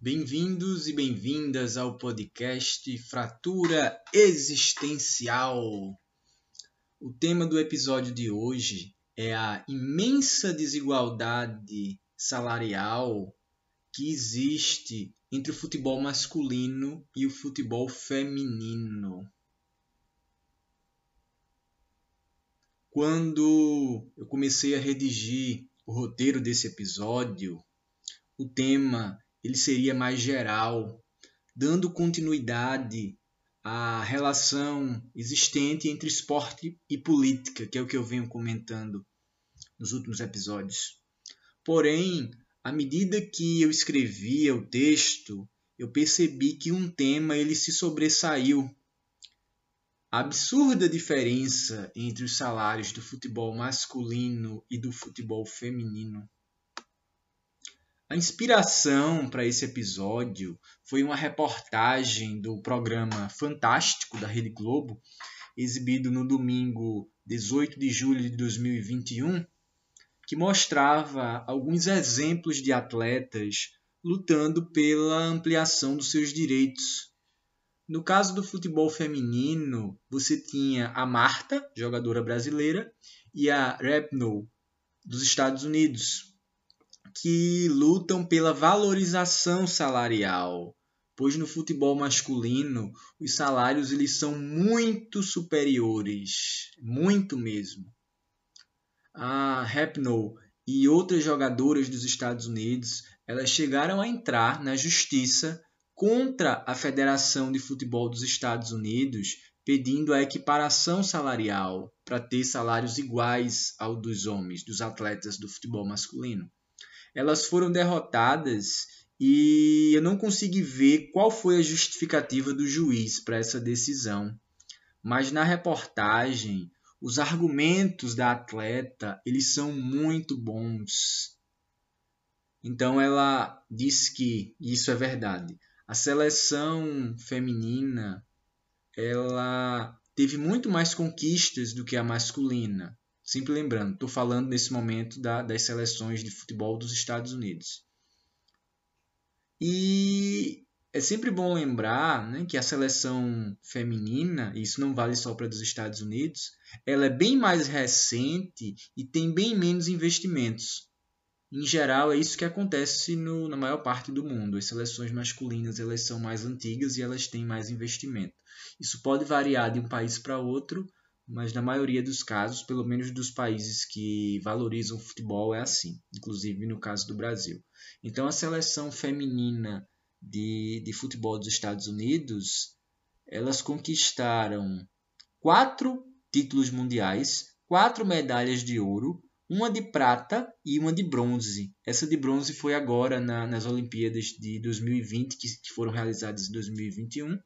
Bem-vindos e bem-vindas ao podcast Fratura Existencial. O tema do episódio de hoje é a imensa desigualdade salarial que existe entre o futebol masculino e o futebol feminino. Quando eu comecei a redigir o roteiro desse episódio, o tema ele seria mais geral, dando continuidade à relação existente entre esporte e política, que é o que eu venho comentando nos últimos episódios. Porém, à medida que eu escrevia o texto, eu percebi que um tema ele se sobressaiu. A absurda diferença entre os salários do futebol masculino e do futebol feminino. A inspiração para esse episódio foi uma reportagem do programa Fantástico da Rede Globo, exibido no domingo 18 de julho de 2021, que mostrava alguns exemplos de atletas lutando pela ampliação dos seus direitos. No caso do futebol feminino, você tinha a Marta, jogadora brasileira, e a Rapnoe, dos Estados Unidos, que lutam pela valorização salarial, pois no futebol masculino os salários eles são muito superiores, muito mesmo. A Rapnoe e outras jogadoras dos Estados Unidos, elas chegaram a entrar na justiça contra a Federação de Futebol dos Estados Unidos, pedindo a equiparação salarial para ter salários iguais ao dos homens, dos atletas do futebol masculino elas foram derrotadas e eu não consegui ver qual foi a justificativa do juiz para essa decisão. Mas na reportagem, os argumentos da atleta, eles são muito bons. Então ela diz que isso é verdade. A seleção feminina, ela teve muito mais conquistas do que a masculina. Sempre lembrando, estou falando nesse momento da, das seleções de futebol dos Estados Unidos. E é sempre bom lembrar né, que a seleção feminina, e isso não vale só para os Estados Unidos, ela é bem mais recente e tem bem menos investimentos. Em geral, é isso que acontece no, na maior parte do mundo. As seleções masculinas elas são mais antigas e elas têm mais investimento. Isso pode variar de um país para outro, mas na maioria dos casos, pelo menos dos países que valorizam o futebol, é assim, inclusive no caso do Brasil. Então, a seleção feminina de, de futebol dos Estados Unidos, elas conquistaram quatro títulos mundiais, quatro medalhas de ouro, uma de prata e uma de bronze. Essa de bronze foi agora na, nas Olimpíadas de 2020, que, que foram realizadas em 2021.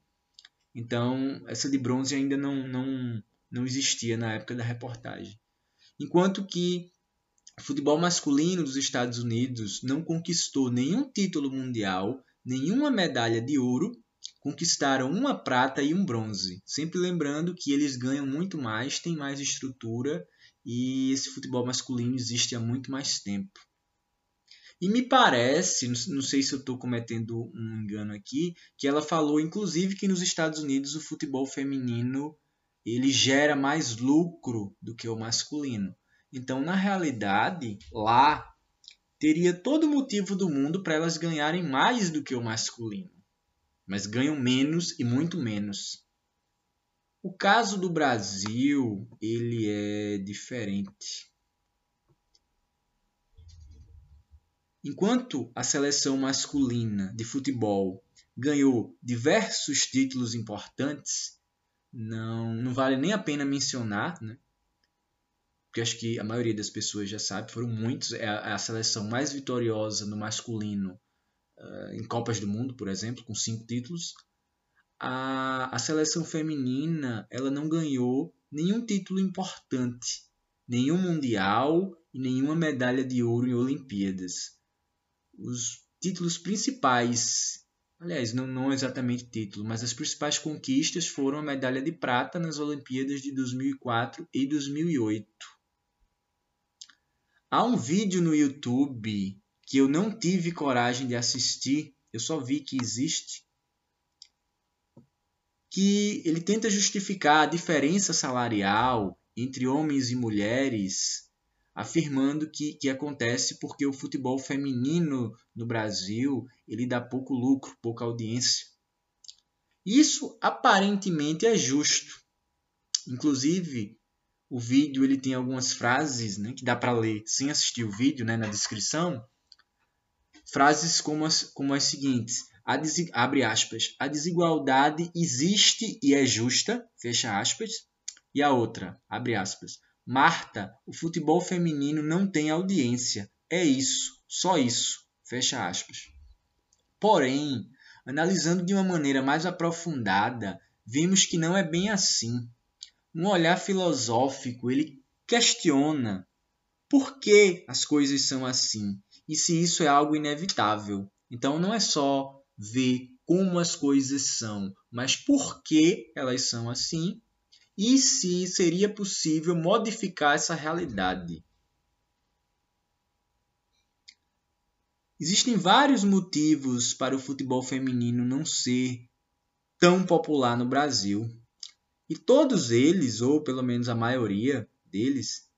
Então, essa de bronze ainda não, não não existia na época da reportagem. Enquanto que o futebol masculino dos Estados Unidos não conquistou nenhum título mundial, nenhuma medalha de ouro, conquistaram uma prata e um bronze. Sempre lembrando que eles ganham muito mais, têm mais estrutura e esse futebol masculino existe há muito mais tempo. E me parece, não sei se eu estou cometendo um engano aqui, que ela falou inclusive que nos Estados Unidos o futebol feminino ele gera mais lucro do que o masculino. Então, na realidade, lá teria todo motivo do mundo para elas ganharem mais do que o masculino, mas ganham menos e muito menos. O caso do Brasil, ele é diferente. Enquanto a seleção masculina de futebol ganhou diversos títulos importantes, não, não vale nem a pena mencionar, né? Porque acho que a maioria das pessoas já sabe, foram muitos. É a, é seleção mais vitoriosa no masculino uh, em Copas do Mundo, por exemplo, com cinco títulos. A, a seleção feminina ela não ganhou nenhum título importante, nenhum mundial e nenhuma medalha de ouro em Olimpíadas. Os títulos principais Aliás, não, não exatamente título, mas as principais conquistas foram a medalha de prata nas Olimpíadas de 2004 e 2008. Há um vídeo no YouTube que eu não tive coragem de assistir, eu só vi que existe, que ele tenta justificar a diferença salarial entre homens e mulheres afirmando que, que acontece porque o futebol feminino no Brasil ele dá pouco lucro, pouca audiência. Isso aparentemente é justo. Inclusive, o vídeo ele tem algumas frases né, que dá para ler sem assistir o vídeo né, na descrição. Frases como as, como as seguintes. A abre aspas. A desigualdade existe e é justa, fecha aspas. E a outra, abre aspas. Marta, o futebol feminino não tem audiência. É isso, só isso. Fecha aspas. Porém, analisando de uma maneira mais aprofundada, vemos que não é bem assim. Um olhar filosófico, ele questiona por que as coisas são assim e se isso é algo inevitável. Então não é só ver como as coisas são, mas por que elas são assim e se seria possível modificar essa realidade. Existem vários motivos para o futebol feminino não ser tão popular no Brasil. E todos eles, ou pelo menos a maioria deles,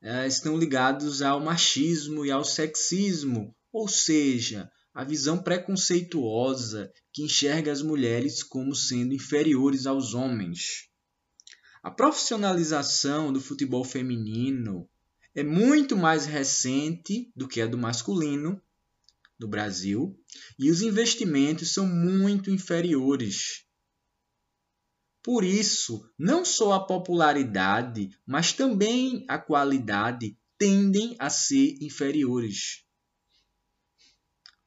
eh, estão ligados ao machismo e ao sexismo, ou seja, a visão preconceituosa que enxerga as mulheres como sendo inferiores aos homens. A profissionalização do futebol feminino é muito mais recente do que a do masculino no Brasil e os investimentos são muito inferiores. Por isso, não só a popularidade, mas também a qualidade tendem a ser inferiores.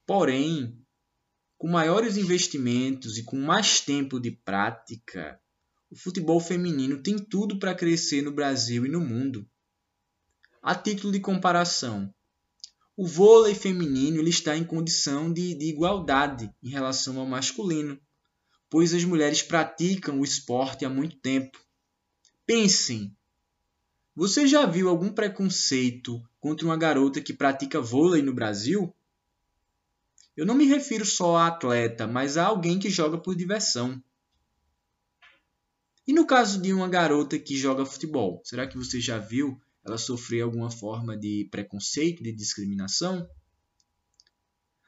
Porém, com maiores investimentos e com mais tempo de prática, o futebol feminino tem tudo para crescer no Brasil e no mundo. A título de comparação, o vôlei feminino está em condição de, de igualdade em relação ao masculino, pois as mulheres praticam o esporte há muito tempo. Pensem, você já viu algum preconceito contra uma garota que pratica vôlei no Brasil? Eu não me refiro só a atleta, mas a alguém que joga por diversão. E no caso de uma garota que joga futebol, será que você já viu ela sofrer alguma forma de preconceito, de discriminação?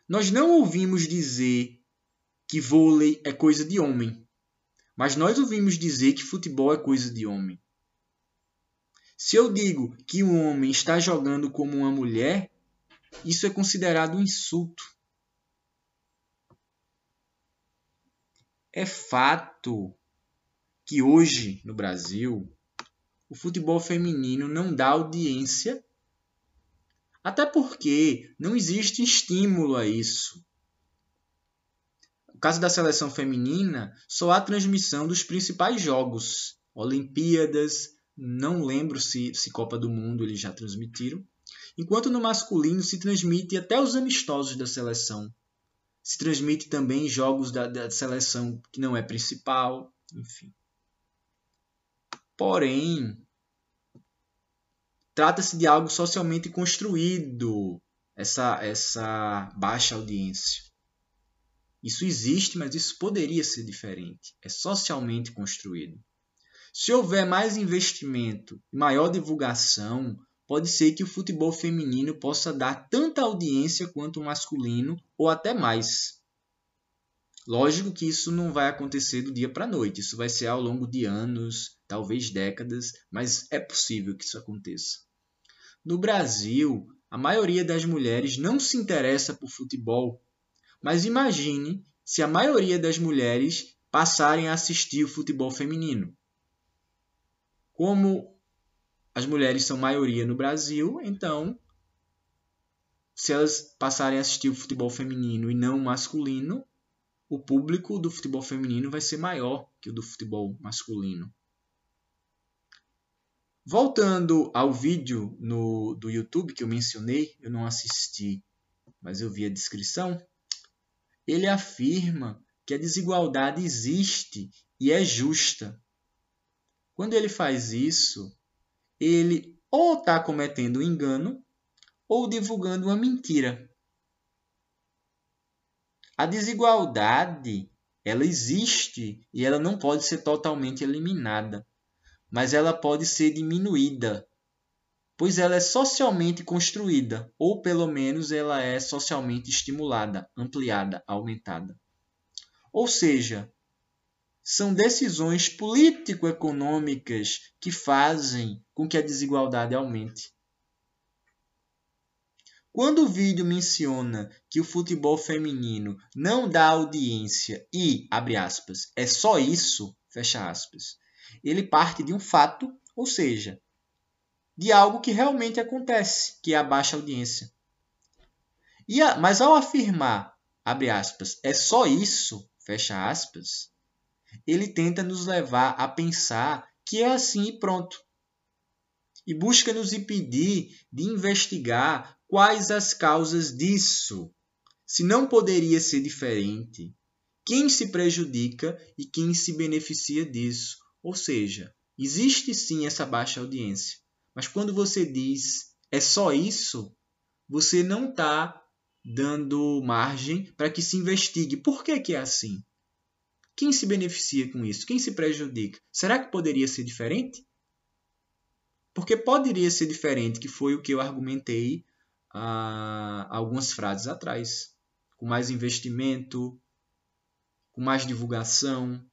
Nós não ouvimos dizer que vôlei é coisa de homem, mas nós ouvimos dizer que futebol é coisa de homem. Se eu digo que um homem está jogando como uma mulher, isso é considerado um insulto. É fato que hoje no Brasil o futebol feminino não dá audiência, até porque não existe estímulo a isso. Caso da seleção feminina, só há transmissão dos principais jogos, Olimpíadas, não lembro se, se Copa do Mundo eles já transmitiram, enquanto no masculino se transmite até os amistosos da seleção. Se transmite também jogos da, da seleção que não é principal, enfim. Porém, trata-se de algo socialmente construído, essa, essa baixa audiência. Isso existe, mas isso poderia ser diferente. É socialmente construído. Se houver mais investimento maior divulgação, pode ser que o futebol feminino possa dar tanta audiência quanto o masculino ou até mais. Lógico que isso não vai acontecer do dia para a noite, isso vai ser ao longo de anos, talvez décadas, mas é possível que isso aconteça. No Brasil, a maioria das mulheres não se interessa por futebol, mas imagine se a maioria das mulheres passarem a assistir o futebol feminino. Como as mulheres são maioria no Brasil, então, se elas passarem a assistir o futebol feminino e não o masculino, o público do futebol feminino vai ser maior que o do futebol masculino. Voltando ao vídeo no, do YouTube que eu mencionei, eu não assisti, mas eu vi a descrição. Ele afirma que a desigualdade existe e é justa. Quando ele faz isso, ele ou está cometendo um engano ou divulgando uma mentira. A desigualdade, ela existe e ela não pode ser totalmente eliminada, mas ela pode ser diminuída, pois ela é socialmente construída, ou pelo menos ela é socialmente estimulada, ampliada, aumentada. Ou seja, são decisões político-econômicas que fazem com que a desigualdade aumente. Quando o vídeo menciona que o futebol feminino não dá audiência e, abre aspas, é só isso, fecha aspas, ele parte de um fato, ou seja, de algo que realmente acontece, que é a baixa audiência. A, mas ao afirmar, abre aspas, é só isso, fecha aspas, ele tenta nos levar a pensar que é assim e pronto. E busca nos impedir de investigar quais as causas disso. Se não poderia ser diferente, quem se prejudica e quem se beneficia disso. Ou seja, existe sim essa baixa audiência, mas quando você diz é só isso, você não está dando margem para que se investigue por que, que é assim. Quem se beneficia com isso? Quem se prejudica? Será que poderia ser diferente? Porque poderia ser diferente, que foi o que eu argumentei há algumas frases atrás. Com mais investimento, com mais divulgação,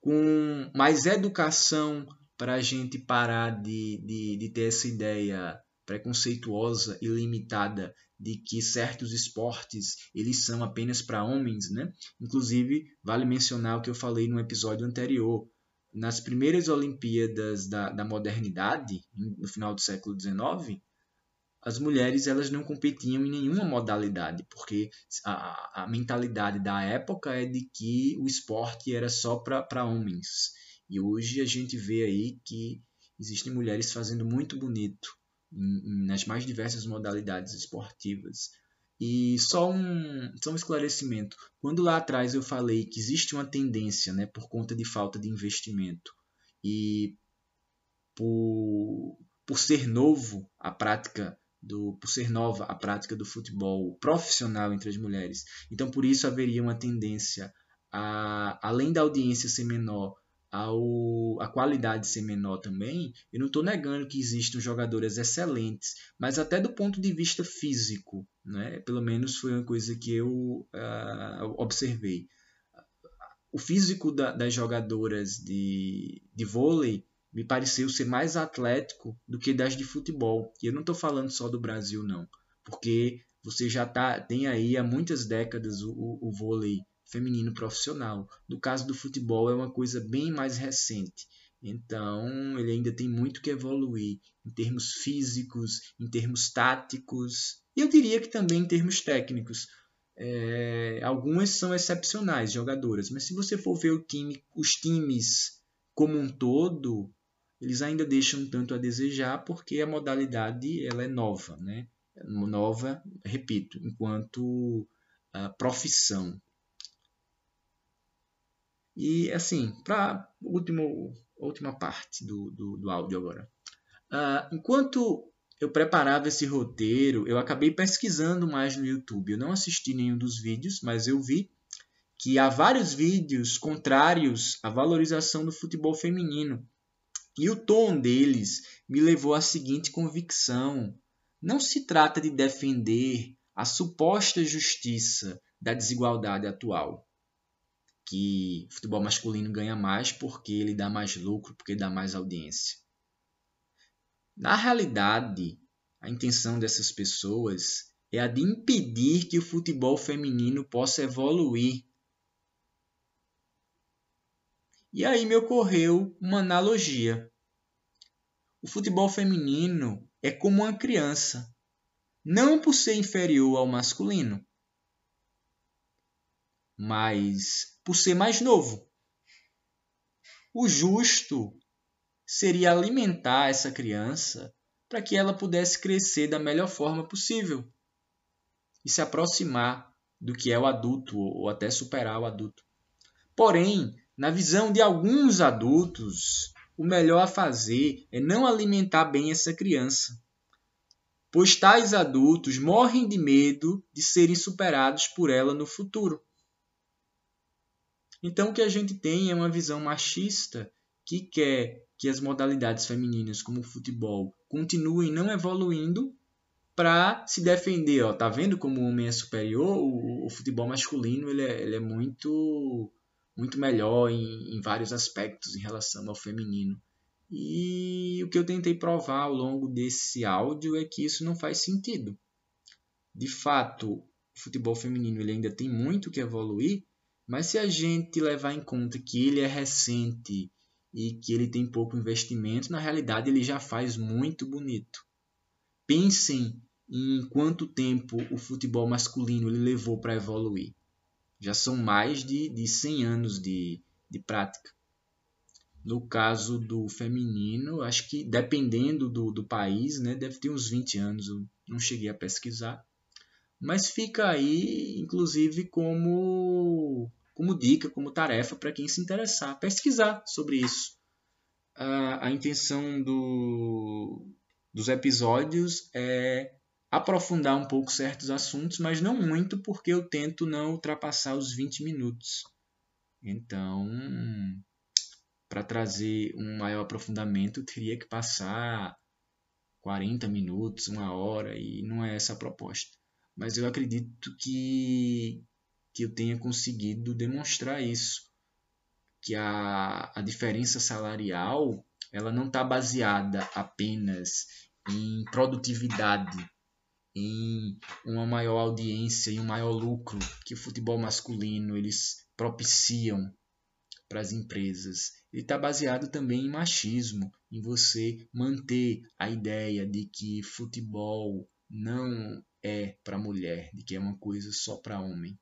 com mais educação para a gente parar de, de, de ter essa ideia preconceituosa e limitada de que certos esportes eles são apenas para homens, né? Inclusive, vale mencionar o que eu falei no episódio anterior. Nas primeiras Olimpíadas da, da modernidade, no final do século XIX, as mulheres elas não competiam em nenhuma modalidade, porque a, a mentalidade da época é de que o esporte era só para homens. E hoje a gente vê aí que existem mulheres fazendo muito bonito nas mais diversas modalidades esportivas. E só um, só um esclarecimento. Quando lá atrás eu falei que existe uma tendência, né, por conta de falta de investimento e por, por ser novo a prática do, por ser nova a prática do futebol profissional entre as mulheres. Então, por isso haveria uma tendência a, além da audiência ser menor, ao, a qualidade ser menor também, eu não estou negando que existam jogadores excelentes, mas até do ponto de vista físico, né? pelo menos foi uma coisa que eu uh, observei. O físico da, das jogadoras de, de vôlei me pareceu ser mais atlético do que das de futebol. E eu não estou falando só do Brasil, não, porque você já tá, tem aí há muitas décadas o, o, o vôlei feminino profissional. No caso do futebol, é uma coisa bem mais recente. Então, ele ainda tem muito que evoluir em termos físicos, em termos táticos, e eu diria que também em termos técnicos. É, algumas são excepcionais jogadoras, mas se você for ver time, os times como um todo, eles ainda deixam tanto a desejar porque a modalidade ela é nova, né? Nova, repito, enquanto uh, profissão. E assim, para a última parte do, do, do áudio agora. Uh, enquanto eu preparava esse roteiro, eu acabei pesquisando mais no YouTube. Eu não assisti nenhum dos vídeos, mas eu vi que há vários vídeos contrários à valorização do futebol feminino e o tom deles me levou à seguinte convicção: não se trata de defender a suposta justiça da desigualdade atual, que o futebol masculino ganha mais porque ele dá mais lucro, porque dá mais audiência. Na realidade, a intenção dessas pessoas é a de impedir que o futebol feminino possa evoluir e aí me ocorreu uma analogia. O futebol feminino é como uma criança, não por ser inferior ao masculino, mas por ser mais novo. O justo seria alimentar essa criança para que ela pudesse crescer da melhor forma possível e se aproximar do que é o adulto, ou até superar o adulto. Porém, na visão de alguns adultos, o melhor a fazer é não alimentar bem essa criança, pois tais adultos morrem de medo de serem superados por ela no futuro. Então, o que a gente tem é uma visão machista que quer que as modalidades femininas, como o futebol, continuem não evoluindo para se defender. Ó, tá vendo como o homem é superior? O, o futebol masculino ele é, ele é, muito, muito melhor em, em vários aspectos em relação ao feminino. E o que eu tentei provar ao longo desse áudio é que isso não faz sentido. De fato, o futebol feminino ele ainda tem muito que evoluir, mas se a gente levar em conta que ele é recente e que ele tem pouco investimento, na realidade ele já faz muito bonito. Pensem em quanto tempo o futebol masculino ele levou para evoluir. Já são mais de, de 100 anos de, de prática. No caso do feminino, acho que dependendo do, do país, né, deve ter uns 20 anos, eu não cheguei a pesquisar. Mas fica aí, inclusive, como, como dica, como tarefa para quem se interessar, pesquisar sobre isso. A, a intenção do, dos episódios é aprofundar um pouco certos assuntos, mas não muito, porque eu tento não ultrapassar os 20 minutos. Então, para trazer um maior aprofundamento, teria que passar 40 minutos, uma hora, e não é essa a proposta. Mas eu acredito que, que eu tenha conseguido demonstrar isso, que a, a diferença salarial ela não está baseada apenas em produtividade, em uma maior audiência e um maior lucro que o futebol masculino eles propiciam para as empresas. Ele está baseado também em machismo, em você manter a ideia de que futebol não é para mulher, de que é uma coisa só para homem.